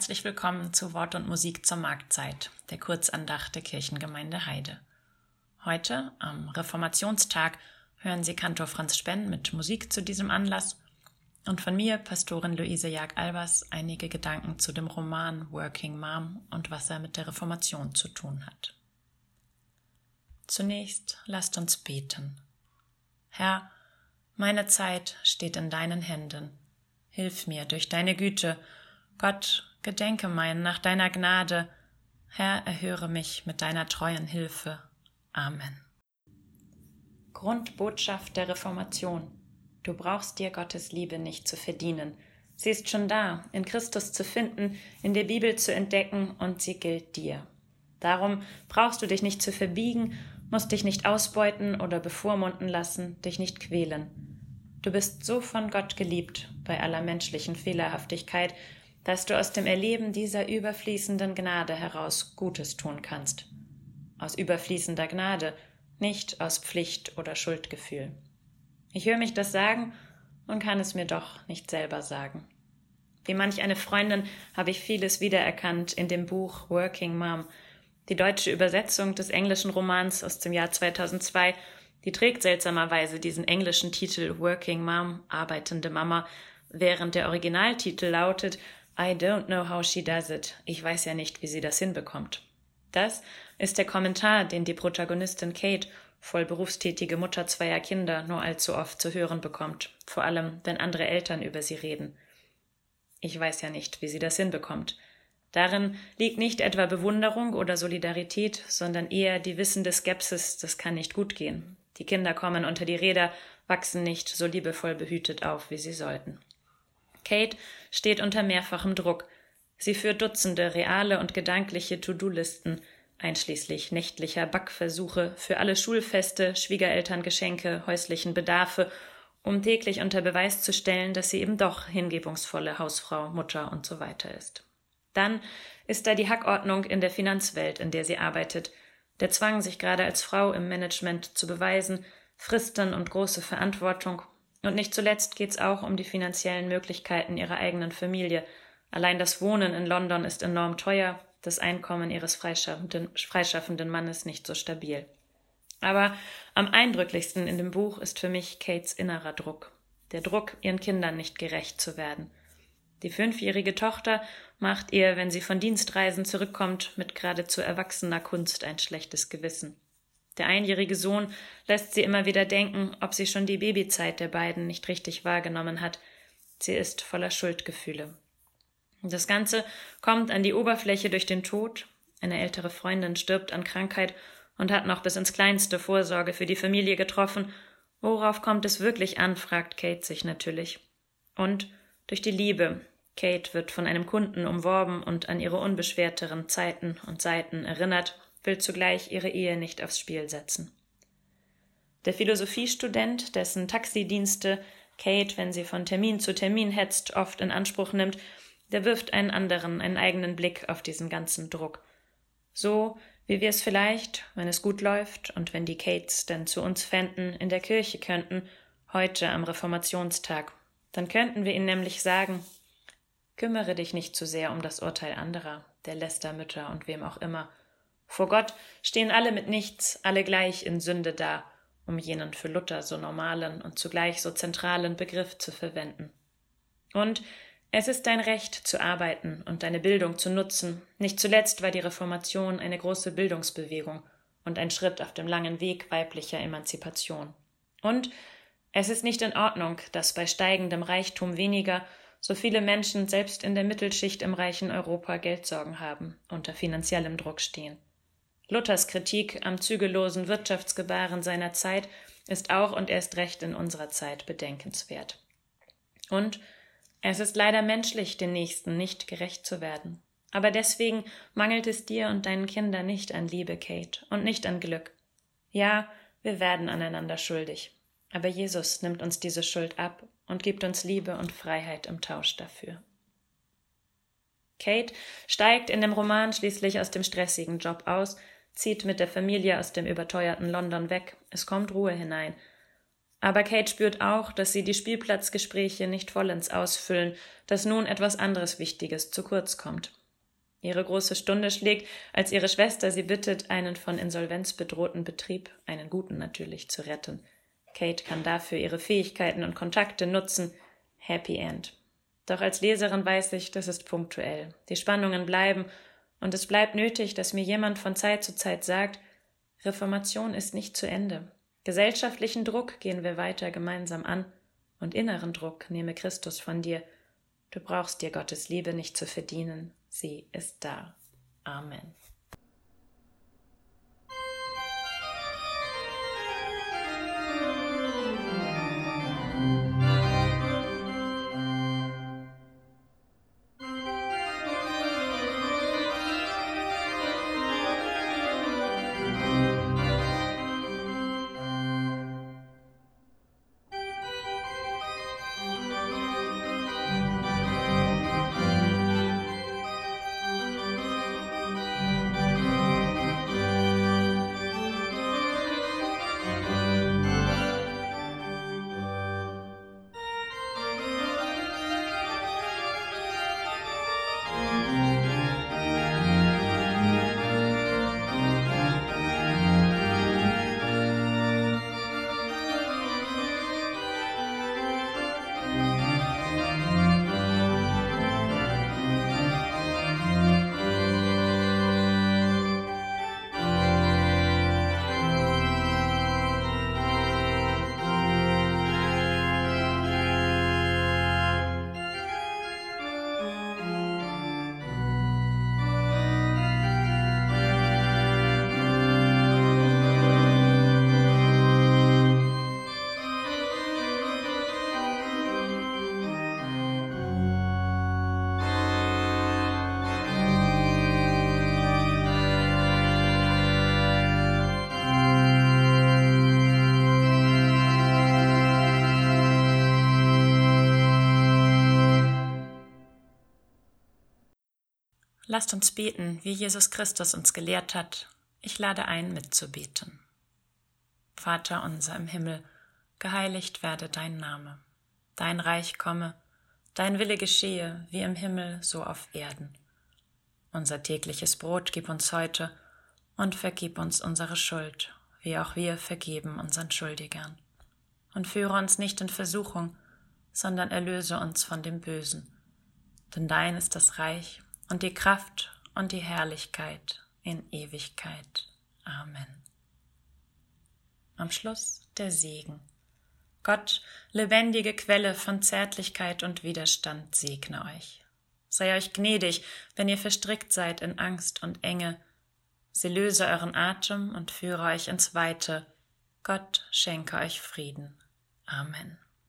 Herzlich willkommen zu Wort und Musik zur Marktzeit, der Kurzandacht der Kirchengemeinde Heide. Heute, am Reformationstag, hören Sie Kantor Franz Spenn mit Musik zu diesem Anlass und von mir, Pastorin Luise Jag-Albers, einige Gedanken zu dem Roman Working Mom und was er mit der Reformation zu tun hat. Zunächst lasst uns beten. Herr, meine Zeit steht in deinen Händen. Hilf mir durch deine Güte, Gott, gedenke mein nach deiner Gnade. Herr, erhöre mich mit deiner treuen Hilfe. Amen. Grundbotschaft der Reformation. Du brauchst dir Gottes Liebe nicht zu verdienen. Sie ist schon da, in Christus zu finden, in der Bibel zu entdecken und sie gilt dir. Darum brauchst du dich nicht zu verbiegen, musst dich nicht ausbeuten oder bevormunden lassen, dich nicht quälen. Du bist so von Gott geliebt bei aller menschlichen Fehlerhaftigkeit, dass du aus dem Erleben dieser überfließenden Gnade heraus Gutes tun kannst. Aus überfließender Gnade, nicht aus Pflicht oder Schuldgefühl. Ich höre mich das sagen und kann es mir doch nicht selber sagen. Wie manch eine Freundin habe ich vieles wiedererkannt in dem Buch Working Mom. Die deutsche Übersetzung des englischen Romans aus dem Jahr 2002, die trägt seltsamerweise diesen englischen Titel Working Mom, arbeitende Mama, während der Originaltitel lautet I don't know how she does it. Ich weiß ja nicht, wie sie das hinbekommt. Das ist der Kommentar, den die Protagonistin Kate, voll berufstätige Mutter zweier Kinder, nur allzu oft zu hören bekommt, vor allem wenn andere Eltern über sie reden. Ich weiß ja nicht, wie sie das hinbekommt. Darin liegt nicht etwa Bewunderung oder Solidarität, sondern eher die wissende Skepsis, das kann nicht gut gehen. Die Kinder kommen unter die Räder, wachsen nicht so liebevoll behütet auf, wie sie sollten. Kate steht unter mehrfachem Druck. Sie führt Dutzende reale und gedankliche To-Do-Listen, einschließlich nächtlicher Backversuche für alle Schulfeste, Schwiegerelterngeschenke, häuslichen Bedarfe, um täglich unter Beweis zu stellen, dass sie eben doch hingebungsvolle Hausfrau, Mutter und so weiter ist. Dann ist da die Hackordnung in der Finanzwelt, in der sie arbeitet, der Zwang, sich gerade als Frau im Management zu beweisen, Fristen und große Verantwortung, und nicht zuletzt geht es auch um die finanziellen Möglichkeiten ihrer eigenen Familie. Allein das Wohnen in London ist enorm teuer, das Einkommen ihres freischaffenden, freischaffenden Mannes nicht so stabil. Aber am eindrücklichsten in dem Buch ist für mich Kates innerer Druck. Der Druck, ihren Kindern nicht gerecht zu werden. Die fünfjährige Tochter macht ihr, wenn sie von Dienstreisen zurückkommt, mit geradezu erwachsener Kunst ein schlechtes Gewissen. Der einjährige Sohn lässt sie immer wieder denken, ob sie schon die Babyzeit der beiden nicht richtig wahrgenommen hat. Sie ist voller Schuldgefühle. Das Ganze kommt an die Oberfläche durch den Tod. Eine ältere Freundin stirbt an Krankheit und hat noch bis ins kleinste Vorsorge für die Familie getroffen. Worauf kommt es wirklich an, fragt Kate sich natürlich. Und durch die Liebe. Kate wird von einem Kunden umworben und an ihre unbeschwerteren Zeiten und Seiten erinnert will zugleich ihre Ehe nicht aufs Spiel setzen. Der Philosophiestudent, dessen Taxidienste Kate, wenn sie von Termin zu Termin hetzt, oft in Anspruch nimmt, der wirft einen anderen, einen eigenen Blick auf diesen ganzen Druck. So wie wir es vielleicht, wenn es gut läuft und wenn die Kates denn zu uns fänden, in der Kirche könnten, heute am Reformationstag. Dann könnten wir ihnen nämlich sagen, kümmere dich nicht zu sehr um das Urteil anderer, der Lästermütter und wem auch immer, vor Gott stehen alle mit nichts, alle gleich in Sünde da, um jenen für Luther so normalen und zugleich so zentralen Begriff zu verwenden. Und es ist dein Recht zu arbeiten und deine Bildung zu nutzen. Nicht zuletzt war die Reformation eine große Bildungsbewegung und ein Schritt auf dem langen Weg weiblicher Emanzipation. Und es ist nicht in Ordnung, dass bei steigendem Reichtum weniger so viele Menschen selbst in der Mittelschicht im reichen Europa Geldsorgen haben, unter finanziellem Druck stehen. Luthers Kritik am zügellosen Wirtschaftsgebaren seiner Zeit ist auch und erst recht in unserer Zeit bedenkenswert. Und es ist leider menschlich, den Nächsten nicht gerecht zu werden. Aber deswegen mangelt es dir und deinen Kindern nicht an Liebe, Kate, und nicht an Glück. Ja, wir werden aneinander schuldig. Aber Jesus nimmt uns diese Schuld ab und gibt uns Liebe und Freiheit im Tausch dafür. Kate steigt in dem Roman schließlich aus dem stressigen Job aus, zieht mit der Familie aus dem überteuerten London weg. Es kommt Ruhe hinein. Aber Kate spürt auch, dass sie die Spielplatzgespräche nicht vollends ausfüllen, dass nun etwas anderes Wichtiges zu kurz kommt. Ihre große Stunde schlägt, als ihre Schwester sie bittet, einen von Insolvenz bedrohten Betrieb, einen guten natürlich, zu retten. Kate kann dafür ihre Fähigkeiten und Kontakte nutzen. Happy End. Doch als Leserin weiß ich, das ist punktuell. Die Spannungen bleiben, und es bleibt nötig, dass mir jemand von Zeit zu Zeit sagt, Reformation ist nicht zu Ende. Gesellschaftlichen Druck gehen wir weiter gemeinsam an, und inneren Druck nehme Christus von dir. Du brauchst dir Gottes Liebe nicht zu verdienen, sie ist da. Amen. Lasst uns beten, wie Jesus Christus uns gelehrt hat. Ich lade ein, mitzubeten. Vater unser im Himmel, geheiligt werde dein Name. Dein Reich komme, dein Wille geschehe, wie im Himmel, so auf Erden. Unser tägliches Brot gib uns heute und vergib uns unsere Schuld, wie auch wir vergeben unseren Schuldigern. Und führe uns nicht in Versuchung, sondern erlöse uns von dem Bösen. Denn dein ist das Reich und die Kraft und die Herrlichkeit in Ewigkeit. Amen. Am Schluss der Segen. Gott, lebendige Quelle von Zärtlichkeit und Widerstand, segne euch. Sei euch gnädig, wenn ihr verstrickt seid in Angst und Enge. Sie löse euren Atem und führe euch ins Weite. Gott schenke euch Frieden. Amen.